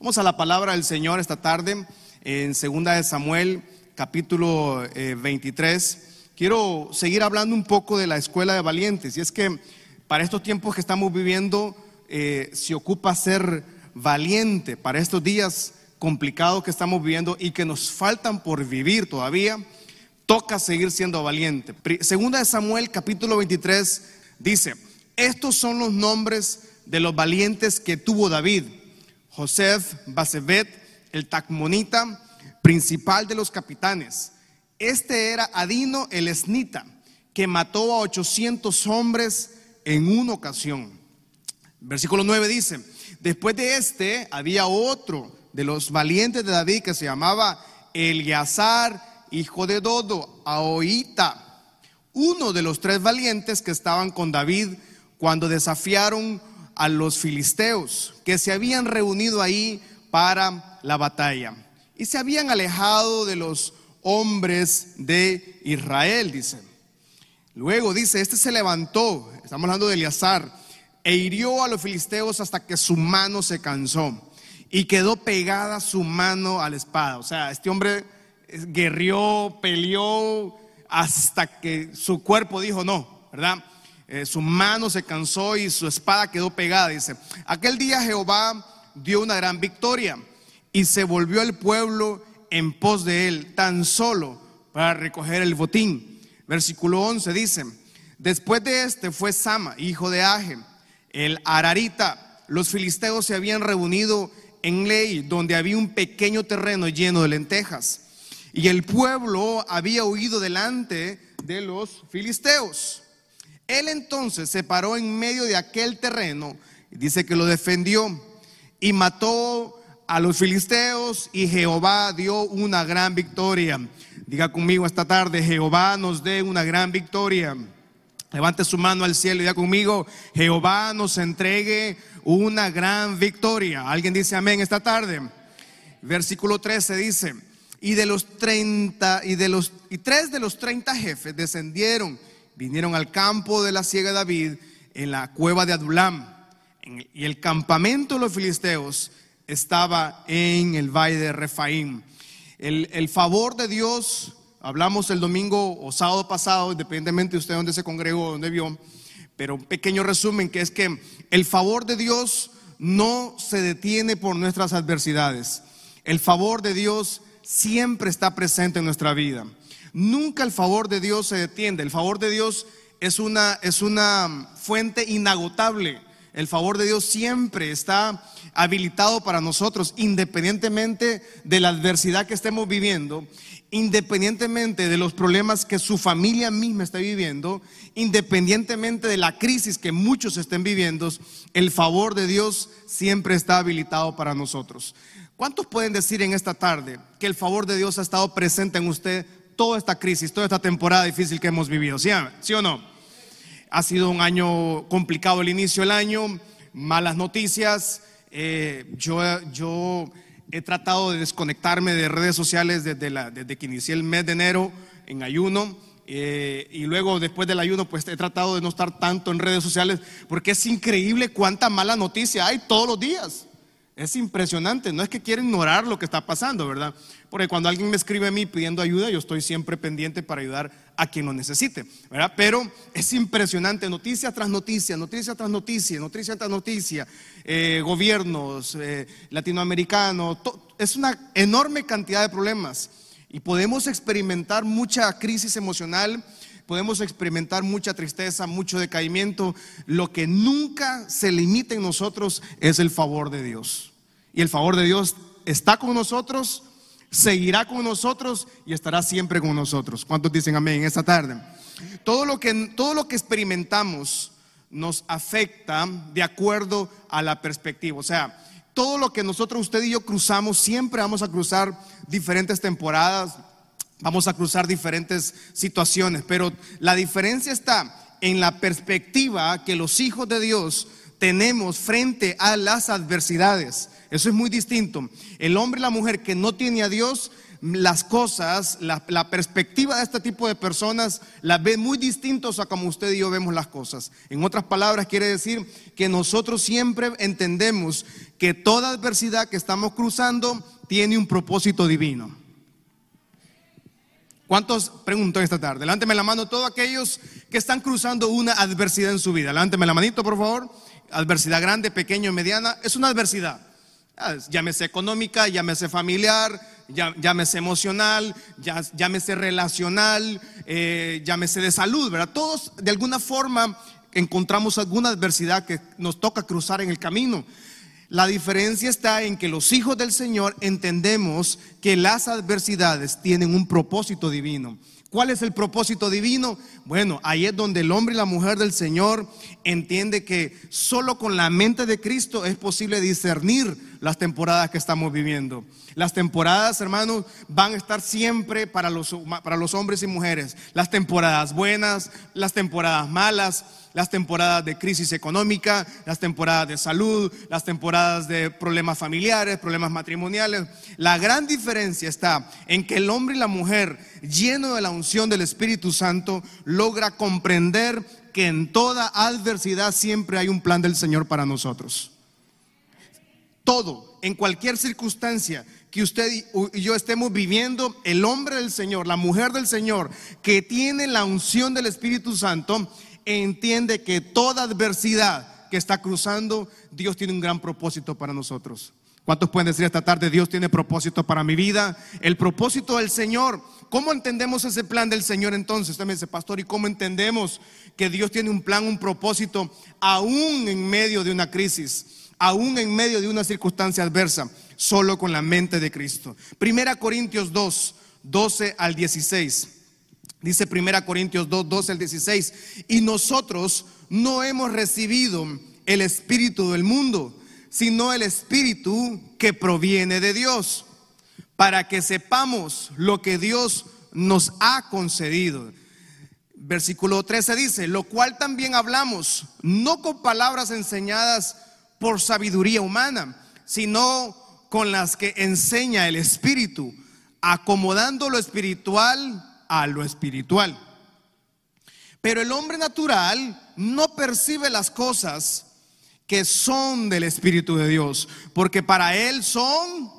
Vamos a la palabra del Señor esta tarde en Segunda de Samuel, capítulo 23. Eh, Quiero seguir hablando un poco de la escuela de valientes. Y es que para estos tiempos que estamos viviendo, eh, se ocupa ser valiente. Para estos días complicados que estamos viviendo y que nos faltan por vivir todavía, toca seguir siendo valiente. Segunda de Samuel, capítulo 23, dice, estos son los nombres de los valientes que tuvo David Joseph Basebet, el Tacmonita, principal de los capitanes. Este era Adino el Esnita, que mató a 800 hombres en una ocasión. Versículo 9 dice, después de este había otro de los valientes de David que se llamaba Eleazar, hijo de Dodo, Aoita, uno de los tres valientes que estaban con David cuando desafiaron a los filisteos que se habían reunido ahí para la batalla y se habían alejado de los hombres de Israel, dice. Luego dice, este se levantó, estamos hablando de Eleazar, e hirió a los filisteos hasta que su mano se cansó y quedó pegada su mano a la espada. O sea, este hombre guerrió, peleó hasta que su cuerpo dijo no, ¿verdad? Eh, su mano se cansó y su espada quedó pegada. Dice, aquel día Jehová dio una gran victoria y se volvió el pueblo en pos de él, tan solo para recoger el botín. Versículo 11 dice, después de este fue Sama, hijo de Aje, el Ararita. Los filisteos se habían reunido en Ley, donde había un pequeño terreno lleno de lentejas. Y el pueblo había huido delante de los filisteos. Él entonces se paró en medio de aquel terreno, dice que lo defendió y mató a los filisteos y Jehová dio una gran victoria. Diga conmigo esta tarde, Jehová nos dé una gran victoria. Levante su mano al cielo y diga conmigo, Jehová nos entregue una gran victoria. ¿Alguien dice amén esta tarde? Versículo 13 dice, y de los 30 y de los y tres de los 30 jefes descendieron vinieron al campo de la ciega David en la cueva de Adulam. Y el campamento de los filisteos estaba en el valle de Refaim. El, favor de Dios, hablamos el domingo o sábado pasado, independientemente de usted dónde se congregó, dónde vio, pero un pequeño resumen que es que el favor de Dios no se detiene por nuestras adversidades. El favor de Dios siempre está presente en nuestra vida. Nunca el favor de Dios se detiene. El favor de Dios es una, es una fuente inagotable. El favor de Dios siempre está habilitado para nosotros, independientemente de la adversidad que estemos viviendo, independientemente de los problemas que su familia misma está viviendo, independientemente de la crisis que muchos estén viviendo, el favor de Dios siempre está habilitado para nosotros. ¿Cuántos pueden decir en esta tarde que el favor de Dios ha estado presente en usted toda esta crisis, toda esta temporada difícil que hemos vivido. ¿Sí, ¿Sí o no? Ha sido un año complicado el inicio del año, malas noticias. Eh, yo, yo he tratado de desconectarme de redes sociales desde, desde que inicié el mes de enero en ayuno. Eh, y luego después del ayuno pues he tratado de no estar tanto en redes sociales porque es increíble cuánta mala noticia hay todos los días. Es impresionante, no es que quiera ignorar lo que está pasando, ¿verdad? Porque cuando alguien me escribe a mí pidiendo ayuda, yo estoy siempre pendiente para ayudar a quien lo necesite, ¿verdad? Pero es impresionante, noticia tras noticia, noticia tras noticia, noticia tras noticia, eh, gobiernos eh, latinoamericanos, es una enorme cantidad de problemas y podemos experimentar mucha crisis emocional, podemos experimentar mucha tristeza, mucho decaimiento. Lo que nunca se limita en nosotros es el favor de Dios. Y el favor de Dios está con nosotros, seguirá con nosotros y estará siempre con nosotros. ¿Cuántos dicen amén esta tarde? Todo lo que, todo lo que experimentamos nos afecta de acuerdo a la perspectiva. O sea, todo lo que nosotros, usted y yo cruzamos, siempre vamos a cruzar diferentes temporadas, vamos a cruzar diferentes situaciones, pero la diferencia está en la perspectiva que los hijos de Dios tenemos frente a las adversidades Eso es muy distinto. El hombre y la mujer que no tiene a Dios, las cosas, la, perspectiva de este tipo de personas las ve muy distintos a como usted y yo vemos las cosas. En otras palabras, quiere decir que nosotros siempre entendemos que toda adversidad que estamos cruzando tiene un propósito divino. ¿Cuántos pregunto esta tarde? Levánteme la mano todos aquellos que están cruzando una adversidad en su vida. Levánteme la manito, por favor. Adversidad grande, pequeño, mediana. Es una adversidad. Ah, llámese económica, llámese familiar, llámese emocional, llámese relacional, eh, llámese de salud, ¿verdad? Todos de alguna forma encontramos alguna adversidad que nos toca cruzar en el camino. La diferencia está en que los hijos del Señor entendemos que las adversidades tienen un propósito divino. ¿Cuál es el propósito divino? Bueno, ahí es donde el hombre y la mujer del Señor entiende que solo con la mente de Cristo es posible discernir las temporadas que estamos viviendo. Las temporadas, hermanos, van a estar siempre para los, para los hombres y mujeres. Las temporadas buenas, las temporadas malas, las temporadas de crisis económica, las temporadas de salud, las temporadas de problemas familiares, problemas matrimoniales. La gran diferencia está en que el hombre y la mujer, lleno de la unción del Espíritu Santo, logra comprender que en toda adversidad siempre hay un plan del Señor para nosotros. Todo, en cualquier circunstancia que usted y yo estemos viviendo, el hombre del Señor, la mujer del Señor, que tiene la unción del Espíritu Santo, entiende que toda adversidad que está cruzando, Dios tiene un gran propósito para nosotros. ¿Cuántos pueden decir esta tarde, Dios tiene propósito para mi vida? El propósito del Señor. ¿Cómo entendemos ese plan del Señor entonces? También dice, pastor, ¿y cómo entendemos que Dios tiene un plan, un propósito, aún en medio de una crisis, aún en medio de una circunstancia adversa, solo con la mente de Cristo? Primera Corintios 2, 12 al 16. Dice 1 Corintios 2, 12 al 16. Y nosotros no hemos recibido el Espíritu del mundo, sino el Espíritu que proviene de Dios, para que sepamos lo que Dios nos ha concedido. Versículo 13 dice, lo cual también hablamos, no con palabras enseñadas por sabiduría humana, sino con las que enseña el Espíritu, acomodando lo espiritual a lo espiritual. Pero el hombre natural no percibe las cosas que son del Espíritu de Dios, porque para él son,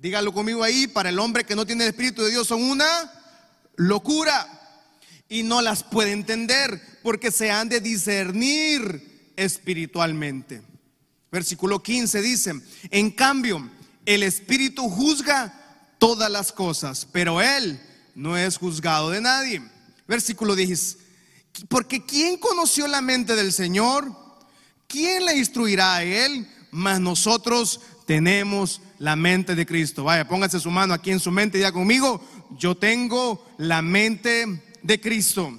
dígalo conmigo ahí, para el hombre que no tiene el Espíritu de Dios son una locura y no las puede entender porque se han de discernir espiritualmente. Versículo 15 dice, en cambio, el Espíritu juzga todas las cosas, pero él no es juzgado de nadie. Versículo 10. Porque ¿quién conoció la mente del Señor? ¿Quién le instruirá a él? Mas nosotros tenemos la mente de Cristo. Vaya, póngase su mano aquí en su mente y diga conmigo, yo tengo la mente de Cristo.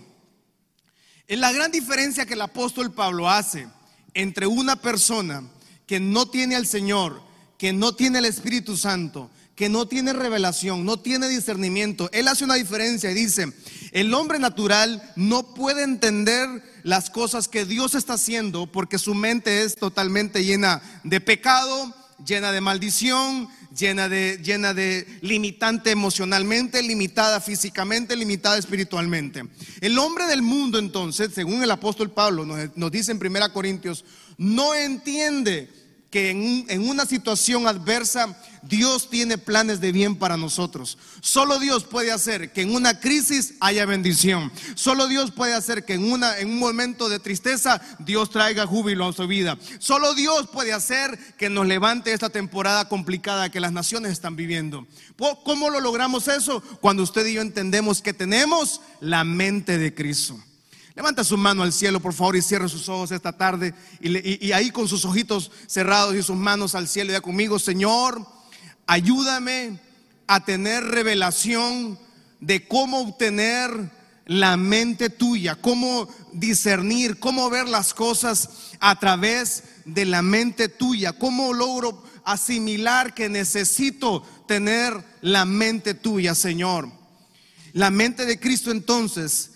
Es la gran diferencia que el apóstol Pablo hace entre una persona que no tiene al Señor, que no tiene el Espíritu Santo, que no tiene revelación, no tiene discernimiento. Él hace una diferencia y dice, el hombre natural no puede entender las cosas que Dios está haciendo porque su mente es totalmente llena de pecado, llena de maldición, llena de, llena de limitante emocionalmente, limitada físicamente, limitada espiritualmente. El hombre del mundo entonces, según el apóstol Pablo nos, nos dice en 1 Corintios, no entiende que en, una situación adversa Dios tiene planes de bien para nosotros. Solo Dios puede hacer que en una crisis haya bendición. Solo Dios puede hacer que en, una, en un momento de tristeza Dios traiga júbilo a su vida. Solo Dios puede hacer que nos levante esta temporada complicada que las naciones están viviendo. ¿Cómo lo logramos eso? Cuando usted y yo entendemos que tenemos la mente de Cristo. Levanta su mano al cielo, por favor, y cierre sus ojos esta tarde. Y, ahí con sus ojitos cerrados y sus manos al cielo, ya conmigo, Señor, ayúdame a tener revelación de cómo obtener la mente tuya, cómo discernir, cómo ver las cosas a través de la mente tuya, cómo logro asimilar que necesito tener la mente tuya, Señor. La mente de Cristo entonces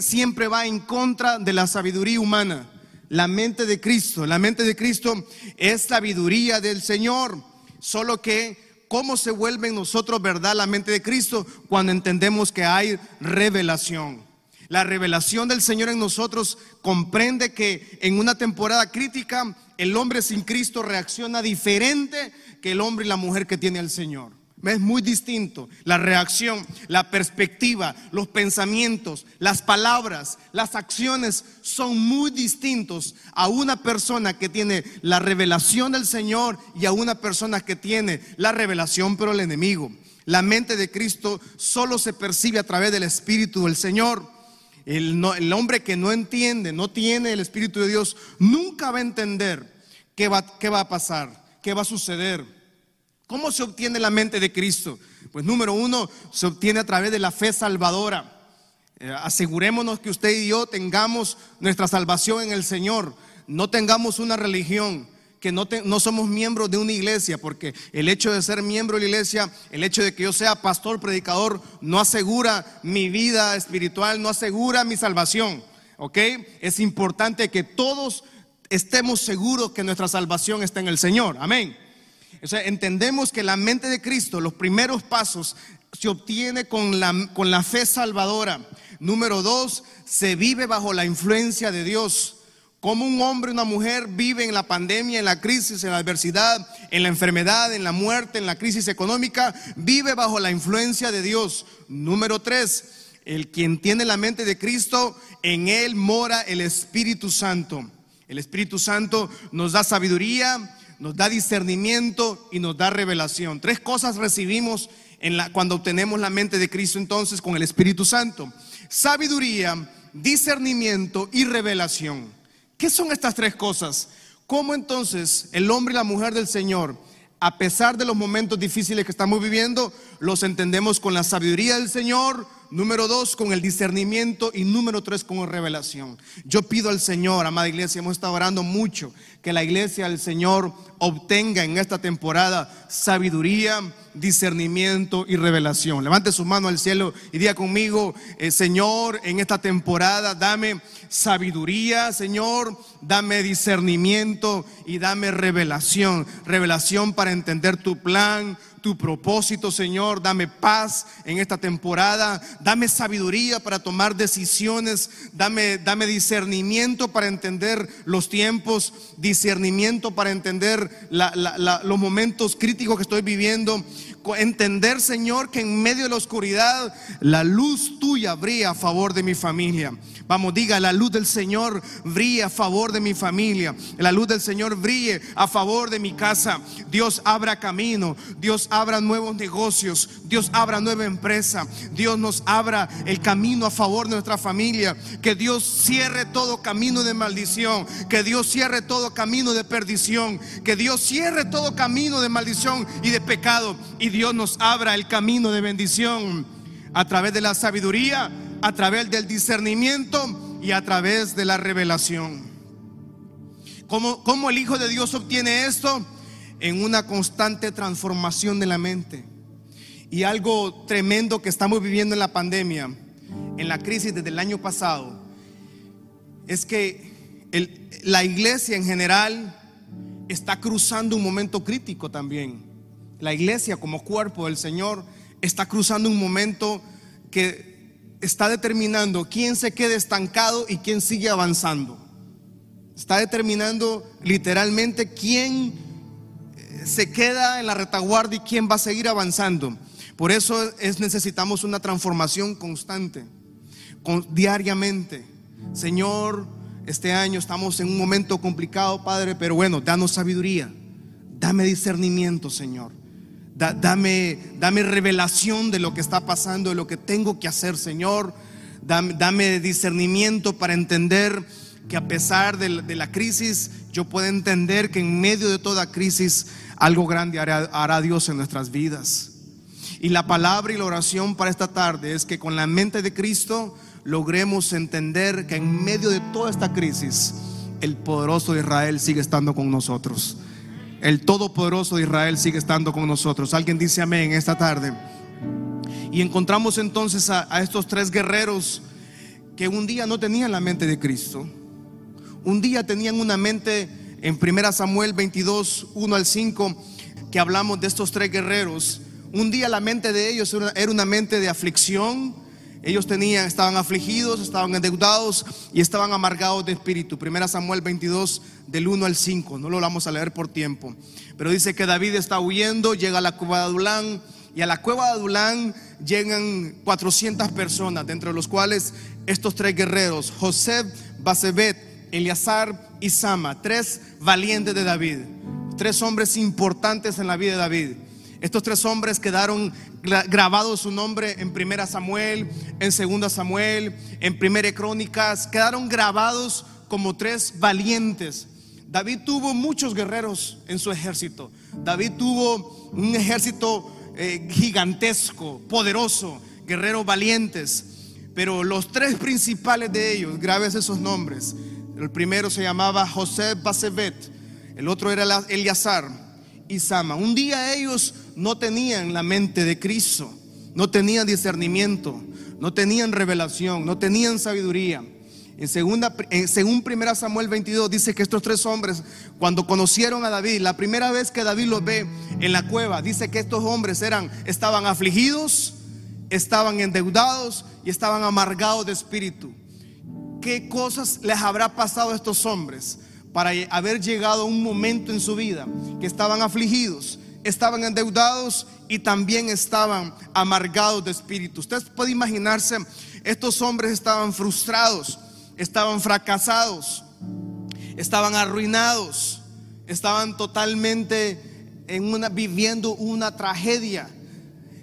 siempre va en contra de la sabiduría humana. la mente de Cristo. La mente de Cristo es sabiduría del Señor. Solo que, ¿cómo se vuelve en nosotros verdad la mente de Cristo? Cuando entendemos que hay revelación. La revelación del Señor en nosotros comprende que en una temporada crítica el hombre sin Cristo reacciona diferente que el hombre y la mujer que tiene al Señor. Es muy distinto la reacción, la perspectiva, los pensamientos, las palabras, las acciones son muy distintos a una persona que tiene la revelación del Señor y a una persona que tiene la revelación pero el enemigo. La mente de Cristo solo se percibe a través del Espíritu del Señor. El, hombre que no entiende, no tiene el Espíritu de Dios, nunca va a entender qué va, qué va a pasar, qué va a suceder. ¿Cómo se obtiene la mente de Cristo? Pues número uno, se obtiene a través de la fe salvadora. Eh, asegurémonos que usted y yo tengamos nuestra salvación en el Señor, no tengamos una religión, que no, no, somos miembros de una iglesia, porque el hecho de ser miembro de la iglesia, el hecho de que yo sea pastor, predicador, no asegura mi vida espiritual, no asegura mi salvación. ¿Ok? Es importante que todos estemos seguros que nuestra salvación está en el Señor. Amén. O sea, entendemos que la mente de Cristo, los primeros pasos, se obtiene con la, con la fe salvadora. Número dos, se vive bajo la influencia de Dios. Como un hombre y una mujer vive en la pandemia, en la crisis, en la adversidad, en la enfermedad, en la muerte, en la crisis económica, vive bajo la influencia de Dios. Número tres, el quien tiene la mente de Cristo, en él mora el Espíritu Santo. El Espíritu Santo nos da sabiduría, nos da discernimiento y nos da revelación. Tres cosas recibimos en la, cuando obtenemos la mente de Cristo entonces con el Espíritu Santo. Sabiduría, discernimiento y revelación. ¿Qué son estas tres cosas? ¿Cómo entonces el hombre y la mujer del Señor, a pesar de los momentos difíciles que estamos viviendo, los entendemos con la sabiduría del Señor? Número dos, con el discernimiento. Y número tres, con revelación. Yo pido al Señor, amada iglesia, hemos estado orando mucho, que la iglesia del Señor obtenga en esta temporada sabiduría, discernimiento y revelación. Levante su mano al cielo y diga conmigo, eh, Señor, en esta temporada dame sabiduría, Señor, dame discernimiento y dame revelación. Revelación para entender tu plan tu propósito, Señor. Dame paz en esta temporada. Dame sabiduría para tomar decisiones. Dame, dame discernimiento para entender los tiempos. Discernimiento para entender los momentos críticos que estoy viviendo. Entender, Señor, que en medio de la oscuridad la luz tuya brilla a favor de mi familia. Vamos, diga, la luz del Señor brille a favor de mi familia. La luz del Señor brille a favor de mi casa. Dios abra camino. Dios abra nuevos negocios. Dios abra nueva empresa. Dios nos abra el camino a favor de nuestra familia. Que Dios cierre todo camino de maldición. Que Dios cierre todo camino de perdición. Que Dios cierre todo camino de maldición y de pecado. Y Dios nos abra el camino de bendición a través de la sabiduría a través del discernimiento y a través de la revelación. ¿Cómo, ¿Cómo, el Hijo de Dios obtiene esto? En una constante transformación de la mente. Y algo tremendo que estamos viviendo en la pandemia, en la crisis desde el año pasado, es que la iglesia en general está cruzando un momento crítico también. La iglesia como cuerpo del Señor está cruzando un momento que está determinando quién se queda estancado y quién sigue avanzando. Está determinando literalmente quién eh, se queda en la retaguardia y quién va a seguir avanzando. Por eso es necesitamos una transformación constante, diariamente. Señor, este año estamos en un momento complicado, Padre, pero bueno, danos sabiduría, dame discernimiento, Señor dame, dame revelación de lo que está pasando, de lo que tengo que hacer, Señor. Dame, discernimiento para entender que a pesar de la, crisis, yo puedo entender que en medio de toda crisis algo grande hará, Dios en nuestras vidas. Y la palabra y la oración para esta tarde es que con la mente de Cristo logremos entender que en medio de toda esta crisis, el poderoso de Israel sigue estando con nosotros. El Todopoderoso de Israel sigue estando con nosotros. Alguien dice amén esta tarde. Y encontramos entonces a, estos tres guerreros que un día no tenían la mente de Cristo. un día tenían una mente en 1 Samuel 22, 1 al 5, que hablamos de estos tres guerreros. Un día la mente de ellos era una mente de aflicción. Ellos tenían, estaban afligidos, estaban endeudados y estaban amargados de espíritu. 1 Samuel 22, del 1 al 5. No lo vamos a leer por tiempo. Pero dice que David está huyendo, llega a la cueva de Adulán. Y a la cueva de Adulán llegan 400 personas, de entre los cuales estos tres guerreros, José, Basebet, Eleazar y Sama, tres valientes de David, tres hombres importantes en la vida de David. Estos tres hombres quedaron grabados su nombre en Primera Samuel, en Segunda Samuel, en Primera Crónicas, quedaron grabados como tres valientes. David tuvo muchos guerreros en su ejército. David tuvo un ejército eh, gigantesco, poderoso, guerreros valientes. Pero los tres principales de ellos, graves esos nombres. El primero se llamaba José Basebet, el otro era Eliazar y Sama. Un día ellos no tenían la mente de Cristo, no tenían discernimiento, no tenían revelación, no tenían sabiduría. En segunda, según 1 Samuel 22 dice que estos tres hombres, cuando conocieron a David, la primera vez que David los ve en la cueva, dice que estos hombres eran, estaban afligidos, estaban endeudados y estaban amargados de espíritu. ¿Qué cosas les habrá pasado a estos hombres para haber llegado a un momento en su vida que estaban afligidos, estaban endeudados y también estaban amargados de espíritu? Usted puede imaginarse, estos hombres estaban frustrados, estaban fracasados, estaban arruinados, estaban totalmente en una, viviendo una tragedia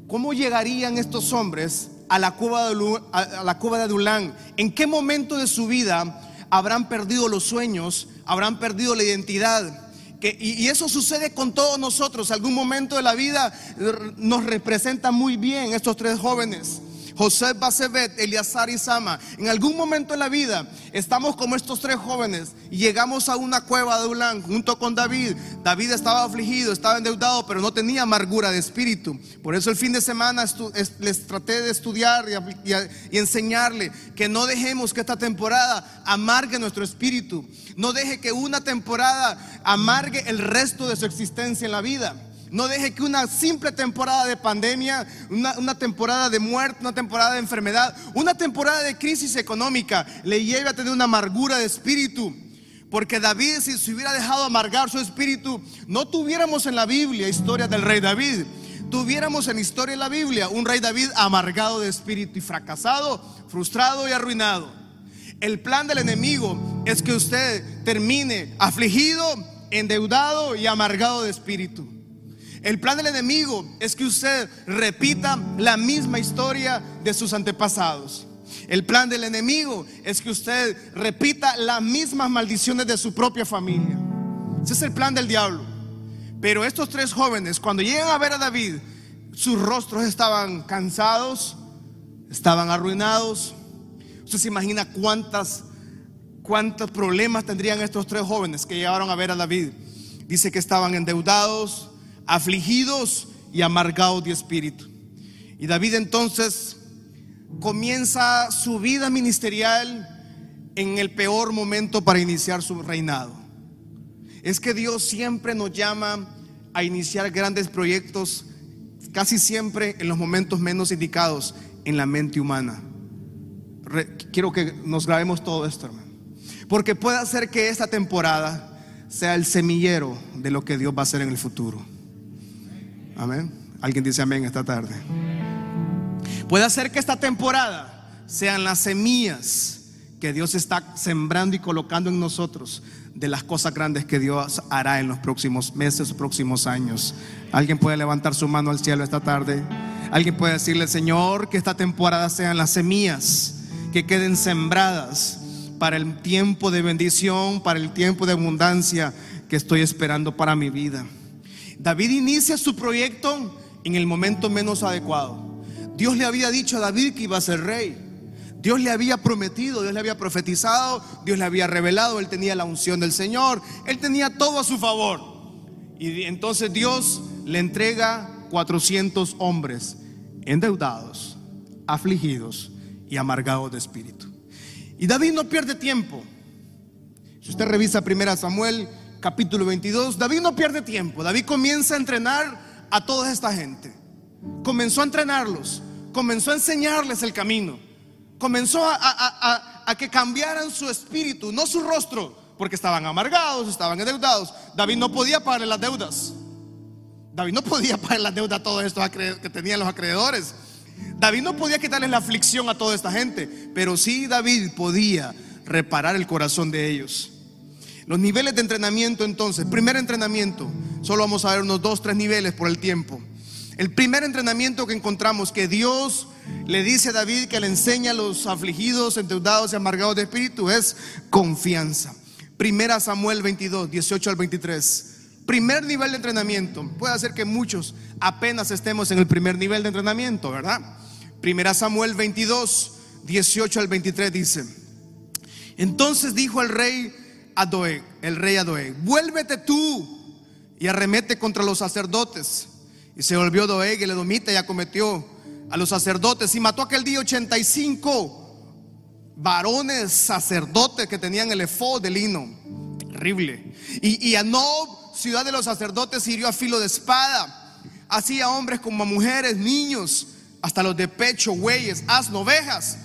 ¿Cómo llegarían estos hombres a la cueva de, a la cueva de Adulán? ¿En qué momento de su vida habrán perdido los sueños? ¿Habrán perdido la identidad? Que, y, y, eso sucede con todos nosotros. Algún momento de la vida nos representa muy bien estos tres jóvenes. José Basebet, Eliazar y Sama. En algún momento en la vida estamos como estos tres jóvenes y llegamos a una cueva de Ulán junto con David. David estaba afligido, estaba endeudado, pero no tenía amargura de espíritu. Por eso el fin de semana les traté de estudiar y, y enseñarle que no dejemos que esta temporada amargue nuestro espíritu. No deje que una temporada amargue el resto de su existencia en la vida. No deje que una simple temporada de pandemia, una, temporada de muerte, una temporada de enfermedad, una temporada de crisis económica le lleve a tener una amargura de espíritu. Porque David, si se hubiera dejado amargar su espíritu, no tuviéramos en la Biblia historia del rey David. Tuviéramos en historia de la Biblia un rey David amargado de espíritu y fracasado, frustrado y arruinado. El plan del enemigo es que usted termine afligido, endeudado y amargado de espíritu. El plan del enemigo es que usted repita la misma historia de sus antepasados. El plan del enemigo es que usted repita las mismas maldiciones de su propia familia. Ese es el plan del diablo. Pero estos tres jóvenes, cuando llegan a ver a David, sus rostros estaban cansados, estaban arruinados. Usted se imagina cuántas, cuántos problemas tendrían estos tres jóvenes que llegaron a ver a David. Dice que estaban endeudados, afligidos y amargados de espíritu. Y David entonces comienza su vida ministerial en el peor momento para iniciar su reinado. Es que Dios siempre nos llama a iniciar grandes proyectos, casi siempre en los momentos menos indicados en la mente humana. quiero que nos grabemos todo esto, hermano. Porque puede hacer que esta temporada sea el semillero de lo que Dios va a hacer en el futuro. Amén. Alguien dice amén esta tarde. Puede ser que esta temporada sean las semillas que Dios está sembrando y colocando en nosotros de las cosas grandes que Dios hará en los próximos meses, próximos años. Alguien puede levantar su mano al cielo esta tarde. Alguien puede decirle, Señor, que esta temporada sean las semillas que queden sembradas para el tiempo de bendición, para el tiempo de abundancia que estoy esperando para mi vida. David inicia su proyecto en el momento menos adecuado. Dios le había dicho a David que iba a ser rey. Dios le había prometido, Dios le había profetizado, Dios le había revelado, él tenía la unción del Señor, él tenía todo a su favor. Y entonces Dios le entrega 400 hombres endeudados, afligidos y amargados de espíritu. Y David no pierde tiempo. Si usted revisa 1 Samuel capítulo 22, David no pierde tiempo. David comienza a entrenar a toda esta gente. Comenzó a entrenarlos, comenzó a enseñarles el camino, comenzó a, a que cambiaran su espíritu, no su rostro, porque estaban amargados, estaban endeudados. David no podía pagar las deudas. David no podía pagar las deudas a todos estos que tenían los acreedores. David no podía quitarles la aflicción a toda esta gente, pero sí David podía reparar el corazón de ellos. Los niveles de entrenamiento entonces, primer entrenamiento, solo vamos a ver unos dos, tres niveles por el tiempo. El primer entrenamiento que encontramos que Dios le dice a David que le enseña a los afligidos, endeudados y amargados de espíritu es confianza. Primera Samuel 22, 18 al 23. Primer nivel de entrenamiento. Puede ser que muchos apenas estemos en el primer nivel de entrenamiento, ¿verdad? Primera Samuel 22, 18 al 23 dice. Entonces dijo el rey Adoe, el rey Adoe, vuélvete tú y arremete contra los sacerdotes. Y se volvió Doeg, el edomita, y acometió a los sacerdotes y mató aquel día 85 varones sacerdotes que tenían el efod de lino. Terrible. Y, y a Nob ciudad de los sacerdotes hirió a filo de espada. Así a hombres como a mujeres, niños, hasta los de pecho, bueyes, asno, ovejas.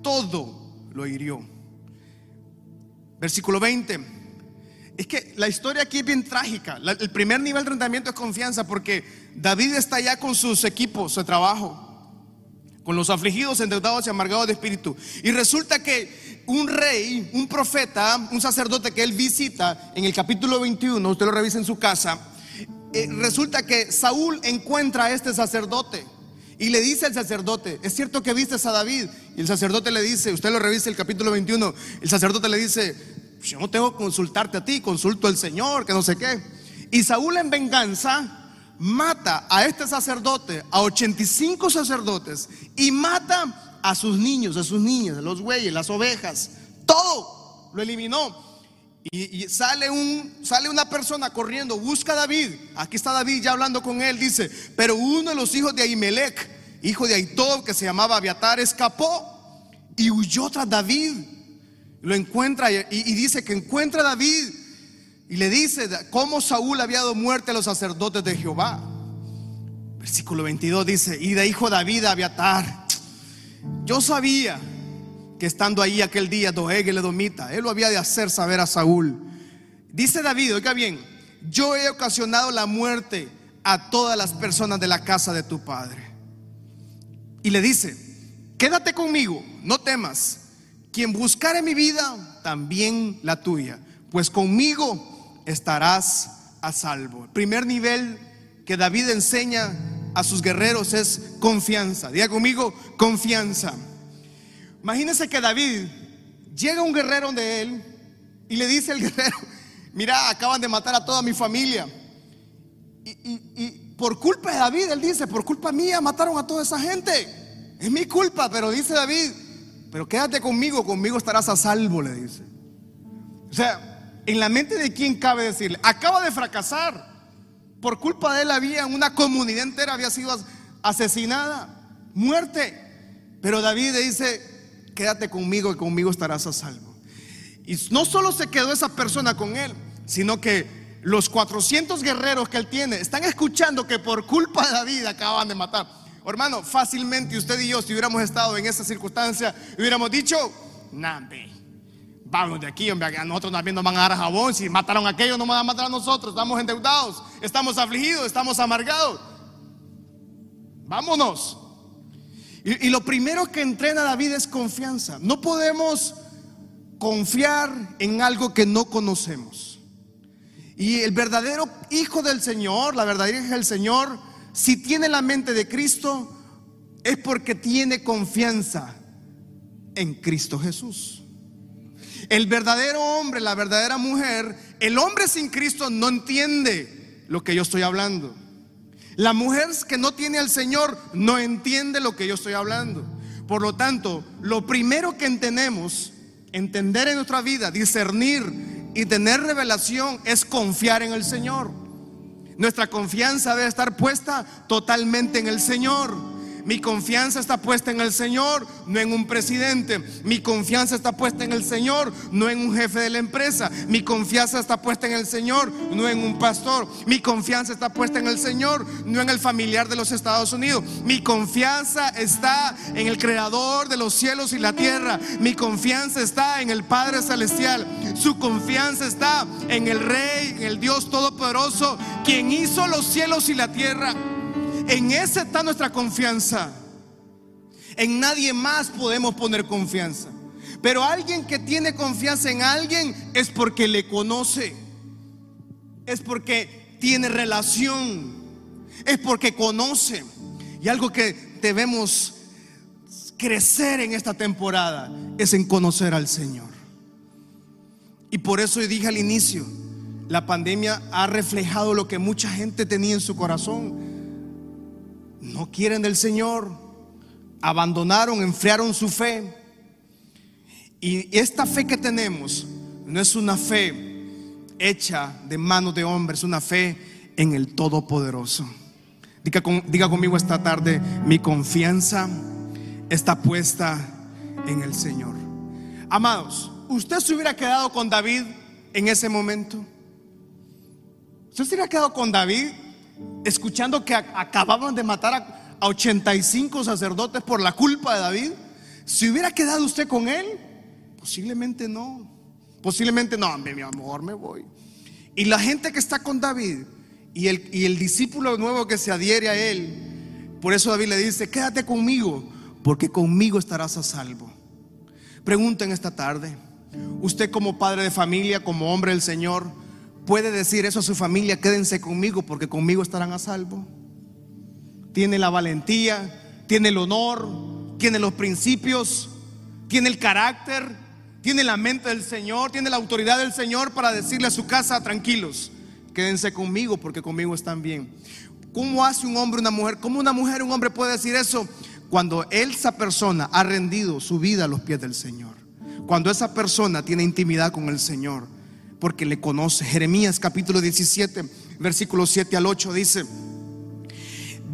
Todo lo hirió. Versículo 20. Es que la historia aquí es bien trágica. el primer nivel de tratamiento es confianza porque David está ya con sus equipos de trabajo, con los afligidos, endeudados y amargados de espíritu. Y resulta que un rey, un profeta, un sacerdote que él visita en el capítulo 21, usted lo revisa en su casa, eh, resulta que Saúl encuentra a este sacerdote y le dice al sacerdote, es cierto que vistes a David, y el sacerdote le dice, usted lo revisa el capítulo 21, el sacerdote le dice, yo no tengo que consultarte a ti, consulto al Señor, que no sé qué. Y Saúl en venganza mata a este sacerdote, a 85 sacerdotes, y mata a sus niños, a sus niñas, a los bueyes, las ovejas, todo lo eliminó. Y, sale, un, sale una persona corriendo, busca a David. Aquí está David ya hablando con él. Dice: Pero uno de los hijos de Ahimelech, hijo de Aitob, que se llamaba Abiatar, escapó y huyó tras David. Lo encuentra y, y dice que encuentra a David y le dice cómo Saúl había dado muerte a los sacerdotes de Jehová. Versículo 22 dice: Y de hijo David a Abiatar yo sabía que estando ahí aquel día Doeg el Edomita, él lo había de hacer saber a Saúl. Dice David, oiga bien, yo he ocasionado la muerte a todas las personas de la casa de tu padre. Y le dice, quédate conmigo, no temas. Quien buscare mi vida, también la tuya, pues conmigo estarás a salvo. El primer nivel que David enseña a sus guerreros es confianza. Diga conmigo, confianza. Imagínense que David llega un guerrero de él y le dice al guerrero, mira, acaban de matar a toda mi familia. Y, por culpa de David, él dice, por culpa mía mataron a toda esa gente. Es mi culpa, pero dice David, pero quédate conmigo, conmigo estarás a salvo, le dice. O sea, en la mente de quién cabe decirle, acaba de fracasar. Por culpa de él había una comunidad entera había sido asesinada, muerte. Pero David le dice, quédate conmigo y conmigo estarás a salvo. Y no solo se quedó esa persona con él, sino que los 400 guerreros que él tiene están escuchando que por culpa de David acaban de matar. hermano, fácilmente usted y yo, si hubiéramos estado en esa circunstancia, hubiéramos dicho, Nambe Vamos de aquí, hombre, a nosotros también nos van a dar jabón. Si mataron a aquellos, no van a matar a nosotros. Estamos endeudados, estamos afligidos, estamos amargados. Vámonos. Y, lo primero que entrena David es confianza. No podemos confiar en algo que no conocemos. Y el verdadero hijo del Señor, la verdadera hija del Señor, si tiene la mente de Cristo, es porque tiene confianza en Cristo Jesús. El verdadero hombre, la verdadera mujer, el hombre sin Cristo no entiende lo que yo estoy hablando. La mujer que no tiene al Señor no entiende lo que yo estoy hablando. Por lo tanto, lo primero que entendemos, entender en nuestra vida, discernir y tener revelación es confiar en el Señor. Nuestra confianza debe estar puesta totalmente en el Señor. Mi confianza está puesta en el Señor, no en un presidente. Mi confianza está puesta en el Señor, no en un jefe de la empresa. Mi confianza está puesta en el Señor, no en un pastor. Mi confianza está puesta en el Señor, no en el familiar de los Estados Unidos. Mi confianza está en el creador de los cielos y la tierra. Mi confianza está en el Padre celestial. Su confianza está en el Rey, en el Dios todopoderoso, quien hizo los cielos y la tierra. En ese está nuestra confianza. En nadie más podemos poner confianza. Pero alguien que tiene confianza en alguien es porque le conoce. Es porque tiene relación. Es porque conoce. Y algo que debemos crecer en esta temporada es en conocer al Señor. Y por eso dije al inicio, la pandemia ha reflejado lo que mucha gente tenía en su corazón no quieren del Señor, abandonaron, enfriaron su fe. Y esta fe que tenemos no es una fe hecha de manos de hombres, es una fe en el Todopoderoso. Diga, conmigo esta tarde, mi confianza está puesta en el Señor. Amados, ¿usted se hubiera quedado con David en ese momento? ¿Usted se hubiera quedado con David escuchando que acababan de matar a, 85 sacerdotes por la culpa de David, si hubiera quedado usted con él, posiblemente no. Posiblemente no, mi amor, me voy. Y la gente que está con David y el, discípulo nuevo que se adhiere a él, por eso David le dice, quédate conmigo, porque conmigo estarás a salvo. Pregunten esta tarde, usted como padre de familia, como hombre del Señor, puede decir eso a su familia, quédense conmigo porque conmigo estarán a salvo. Tiene la valentía, tiene el honor, tiene los principios, tiene el carácter, tiene la mente del Señor, tiene la autoridad del Señor para decirle a su casa, tranquilos, quédense conmigo porque conmigo están bien. ¿Cómo hace un hombre, una mujer? ¿Cómo una mujer, un hombre puede decir eso? Cuando esa persona ha rendido su vida a los pies del Señor. Cuando esa persona tiene intimidad con el Señor porque le conoce. Jeremías capítulo 17, versículo 7 al 8 dice,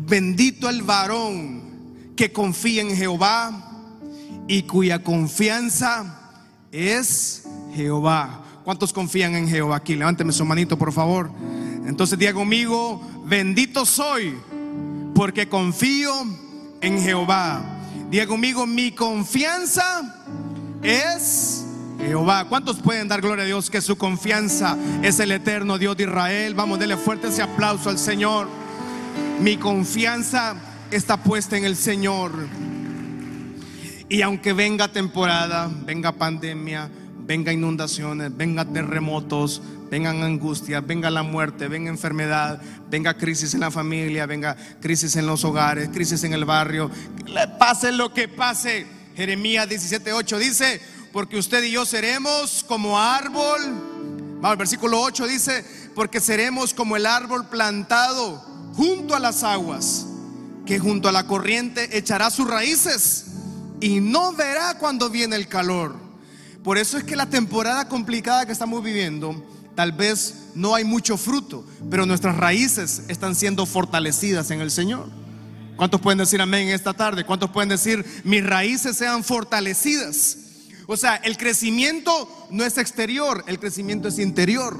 bendito el varón que confía en Jehová y cuya confianza es Jehová. ¿Cuántos confían en Jehová aquí? Levánteme su manito, por favor. Entonces diga conmigo, bendito soy porque confío en Jehová. Diga conmigo, mi confianza es Jehová. ¿Cuántos pueden dar gloria a Dios que su confianza es el eterno Dios de Israel? Vamos, denle fuerte ese aplauso al Señor. Mi confianza está puesta en el Señor. Y aunque venga temporada, venga pandemia, venga inundaciones, venga terremotos, vengan angustias, venga la muerte, venga enfermedad, venga crisis en la familia, venga crisis en los hogares, crisis en el barrio, pase lo que pase. Jeremías 17:8 dice, porque usted y yo seremos como árbol. Vamos, versículo 8 dice, porque seremos como el árbol plantado junto a las aguas, que junto a la corriente echará sus raíces y no verá cuando viene el calor. Por eso es que la temporada complicada que estamos viviendo, tal vez no hay mucho fruto, pero nuestras raíces están siendo fortalecidas en el Señor. ¿Cuántos pueden decir amén esta tarde? ¿Cuántos pueden decir mis raíces sean fortalecidas? O sea, el crecimiento no es exterior, el crecimiento es interior.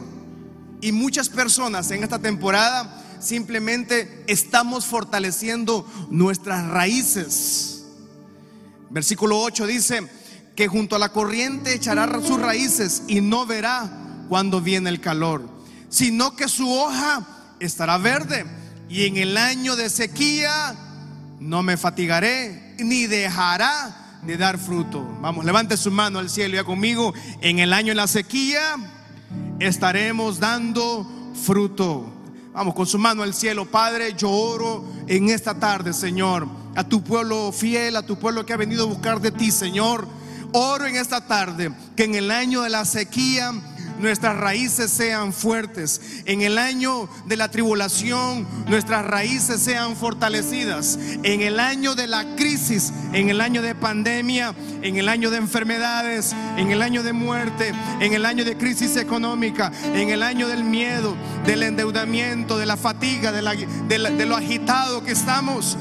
Y muchas personas en esta temporada simplemente estamos fortaleciendo nuestras raíces. Versículo 8 dice que junto a la corriente echará sus raíces y no verá cuando viene el calor, sino que su hoja estará verde y en el año de sequía no me fatigaré ni dejará de dar fruto. Vamos, levante su mano al cielo ya conmigo. En el año de la sequía estaremos dando fruto. Vamos, con su mano al cielo, Padre, yo oro en esta tarde, Señor, a tu pueblo fiel, a tu pueblo que ha venido a buscar de ti, Señor. Oro en esta tarde que en el año de la sequía nuestras raíces sean fuertes. En el año de la tribulación, nuestras raíces sean fortalecidas. En el año de la crisis, en el año de pandemia, en el año de enfermedades, en el año de muerte, en el año de crisis económica, en el año del miedo, del endeudamiento, de la fatiga, de, lo agitado que estamos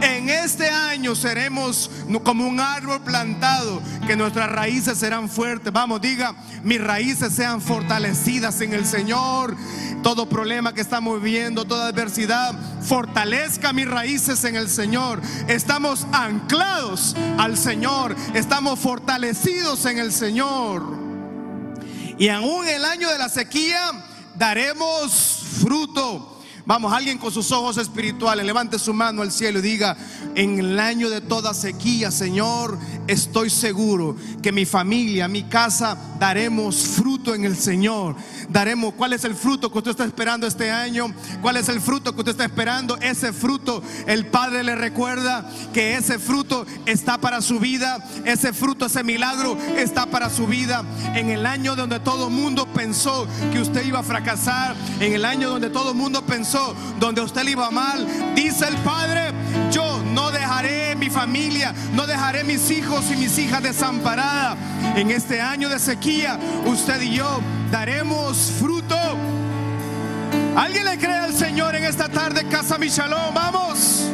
En este año seremos como un árbol plantado, que nuestras raíces serán fuertes. Vamos, diga, mis raíces sean fortalecidas en el Señor. Todo problema que estamos viviendo, toda adversidad, fortalezca mis raíces en el Señor. Estamos anclados al Señor, estamos fortalecidos en el Señor. Y aún el año de la sequía daremos fruto. Vamos, alguien con sus ojos espirituales, levante su mano al cielo y diga, en el año de toda sequía, Señor, estoy seguro que mi familia, mi casa, daremos fruto en el Señor. Daremos, ¿cuál es el fruto que usted está esperando este año? ¿Cuál es el fruto que usted está esperando? Ese fruto, el Padre le recuerda que ese fruto está para su vida, ese fruto, ese milagro está para su vida. En el año donde todo el mundo pensó que usted iba a fracasar, en el año donde todo el mundo pensó donde usted le iba mal, dice el Padre, yo no dejaré mi familia, no dejaré mis hijos y mis hijas desamparadas. En este año de sequía, usted y yo daremos fruto. ¿Alguien le cree al Señor en esta tarde, Casa Michalón? Vamos.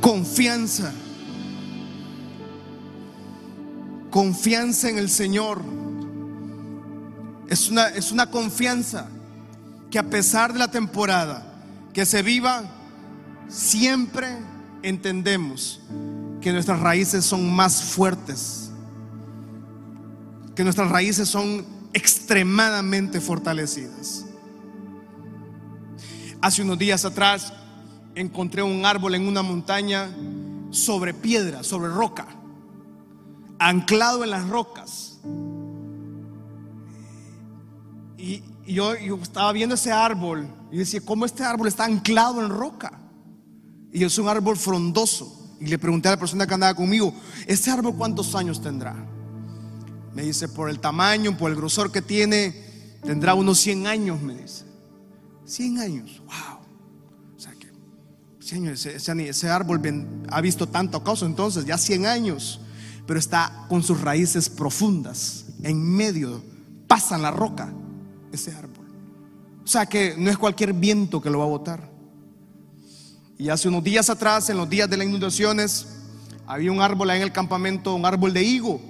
Confianza. Confianza en el Señor. Es una, es una confianza que a pesar de la temporada que se viva, siempre entendemos que nuestras raíces son más fuertes, que nuestras raíces son extremadamente fortalecidas. Hace unos días atrás encontré un árbol en una montaña sobre piedra, sobre roca, anclado en las rocas. Y, yo, estaba viendo ese árbol y decía, ¿cómo este árbol está anclado en roca? Y es un árbol frondoso. Y le pregunté a la persona que andaba conmigo, ¿este árbol cuántos años tendrá? Me dice, por el tamaño, por el grosor que tiene, tendrá unos 100 años, me dice. 100 años, wow. O sea que, ese, ese, árbol ha visto tanto causa entonces, ya 100 años, pero está con sus raíces profundas, en medio, pasan la roca ese árbol. O sea que no es cualquier viento que lo va a botar. Y hace unos días atrás, en los días de las inundaciones, había un árbol ahí en el campamento, un árbol de higo,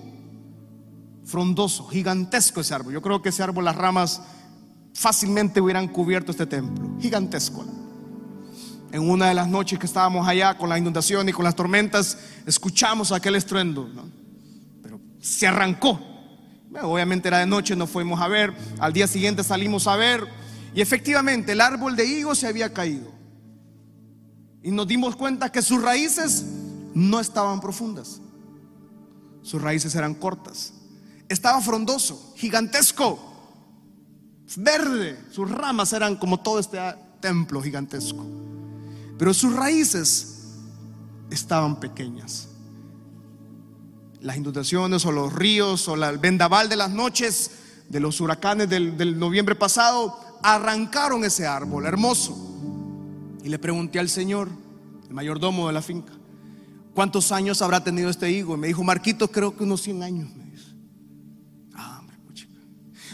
frondoso, gigantesco ese árbol. Yo creo que ese árbol, las ramas fácilmente hubieran cubierto este templo, gigantesco. En una de las noches que estábamos allá con la inundación y con las tormentas, escuchamos aquel estruendo, pero se arrancó obviamente era de noche, nos fuimos a ver. Al día siguiente salimos a ver. Y efectivamente el árbol de higo se había caído. Y nos dimos cuenta que sus raíces no estaban profundas. Sus raíces eran cortas. Estaba frondoso, gigantesco, verde. Sus ramas eran como todo este templo gigantesco. Pero sus raíces estaban pequeñas las inundaciones o los ríos o el vendaval de las noches de los huracanes del, noviembre pasado arrancaron ese árbol hermoso. Y le pregunté al Señor, el mayordomo de la finca, ¿cuántos años habrá tenido este higo? Y me dijo, Marquito, creo que unos 100 años. Ah, hombre,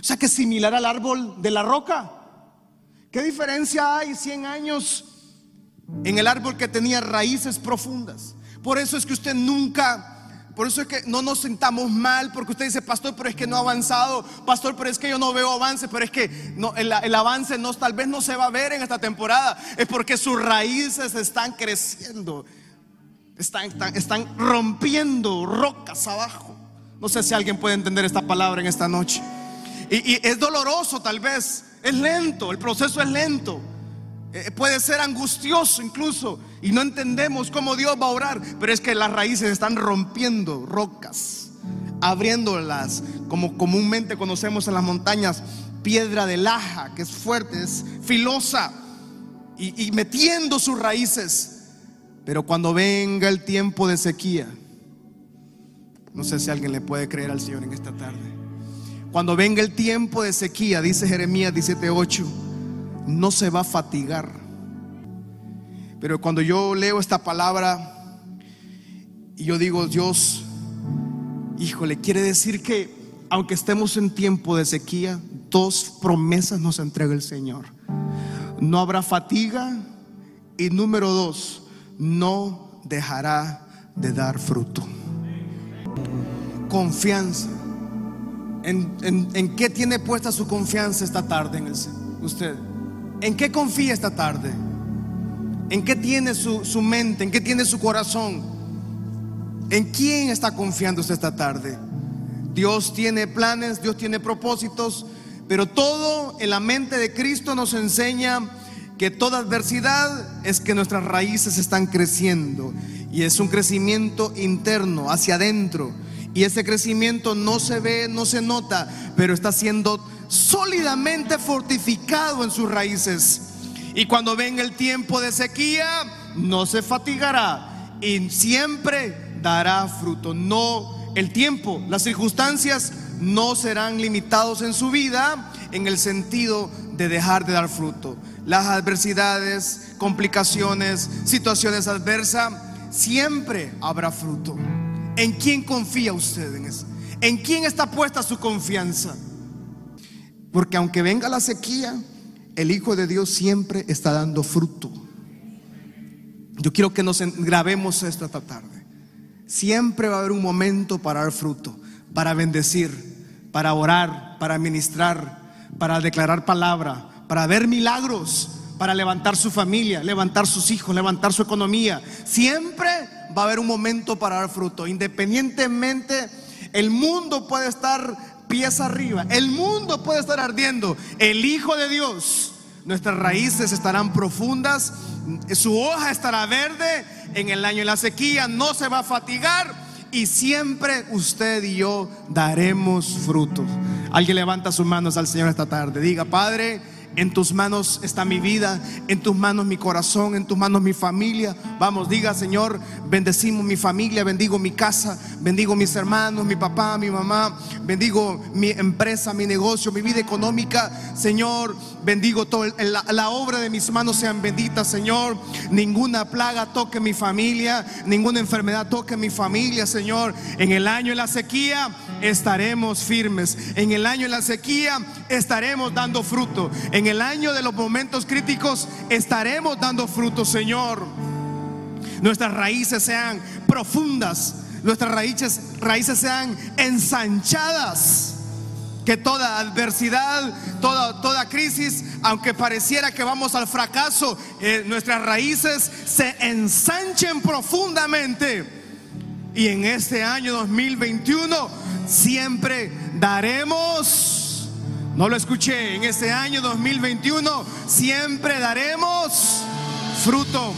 o sea que similar al árbol de la roca. ¿Qué diferencia hay 100 años en el árbol que tenía raíces profundas? Por eso es que usted nunca por eso es que no nos sentamos mal, porque usted dice, pastor, pero es que no ha avanzado, pastor, pero es que yo no veo avance, pero es que el, avance tal vez no se va a ver en esta temporada, es porque sus raíces están creciendo, están, rompiendo rocas abajo. No sé si alguien puede entender esta palabra en esta noche. Y es doloroso tal vez, es lento, el proceso es lento. Eh, puede ser angustioso incluso y no entendemos cómo Dios va a orar, pero es que las raíces están rompiendo rocas, abriéndolas, como comúnmente conocemos en las montañas, piedra de laja, que es fuerte, es filosa, y, y metiendo sus raíces. Pero cuando venga el tiempo de sequía, no sé si alguien le puede creer al Señor en esta tarde. Cuando venga el tiempo de sequía, dice Jeremías 17:8 no se va a fatigar. Pero cuando yo leo esta palabra y yo digo, Dios, híjole, quiere decir que aunque estemos en tiempo de sequía, dos promesas nos entrega el Señor. no habrá fatiga y número dos, no dejará de dar fruto. Confianza. ¿En, qué tiene puesta su confianza esta tarde en el, usted? ¿En qué confía esta tarde? ¿En qué tiene su, su mente? ¿En qué tiene su corazón? ¿En quién está confiando usted esta tarde? Dios tiene planes, Dios tiene propósitos, pero todo en la mente de Cristo nos enseña que toda adversidad es que nuestras raíces están creciendo y es un crecimiento interno, hacia adentro. Y ese crecimiento no se ve, no se nota, pero está siendo sólidamente fortificado en sus raíces. Y cuando ven el tiempo de sequía, no se fatigará y siempre dará fruto. No, el tiempo, las circunstancias no serán limitados en su vida en el sentido de dejar de dar fruto. Las adversidades, complicaciones, situaciones adversas siempre habrá fruto. ¿En quién confía usted en? ¿En quién está puesta su confianza? Porque aunque venga la sequía, el Hijo de Dios siempre está dando fruto. Yo quiero que nos grabemos esto esta tarde. Siempre va a haber un momento para dar fruto, para bendecir, para orar, para ministrar, para declarar palabra, para ver milagros, para levantar su familia, levantar sus hijos, levantar su economía. Siempre va a haber un momento para dar fruto. Independientemente, el mundo puede estar pies arriba, el mundo puede estar ardiendo. El Hijo de Dios, nuestras raíces estarán profundas, su hoja estará verde en el año de la sequía, no se va a fatigar y siempre usted y yo daremos frutos. Alguien levanta sus manos al Señor esta tarde. Diga, Padre, en tus manos está mi vida, en tus manos mi corazón, en tus manos mi familia. Vamos, diga Señor, bendecimos mi familia, bendigo mi casa, bendigo mis hermanos, mi papá, mi mamá, bendigo mi empresa, mi negocio, mi vida económica. Señor, bendigo todo, la, la obra de mis manos sean benditas, Señor. Ninguna plaga toque mi familia, ninguna enfermedad toque mi familia, Señor. En el año de la sequía estaremos firmes. En el año de la sequía estaremos dando fruto. En el año de los momentos críticos estaremos dando fruto, Señor. Nuestras raíces sean profundas, nuestras raíces, raíces sean ensanchadas. Que toda adversidad, toda, toda crisis, aunque pareciera que vamos al fracaso, eh, nuestras raíces se ensanchen profundamente. Y en este año 2021 siempre daremos, no lo escuché, en este año 2021 siempre daremos fruto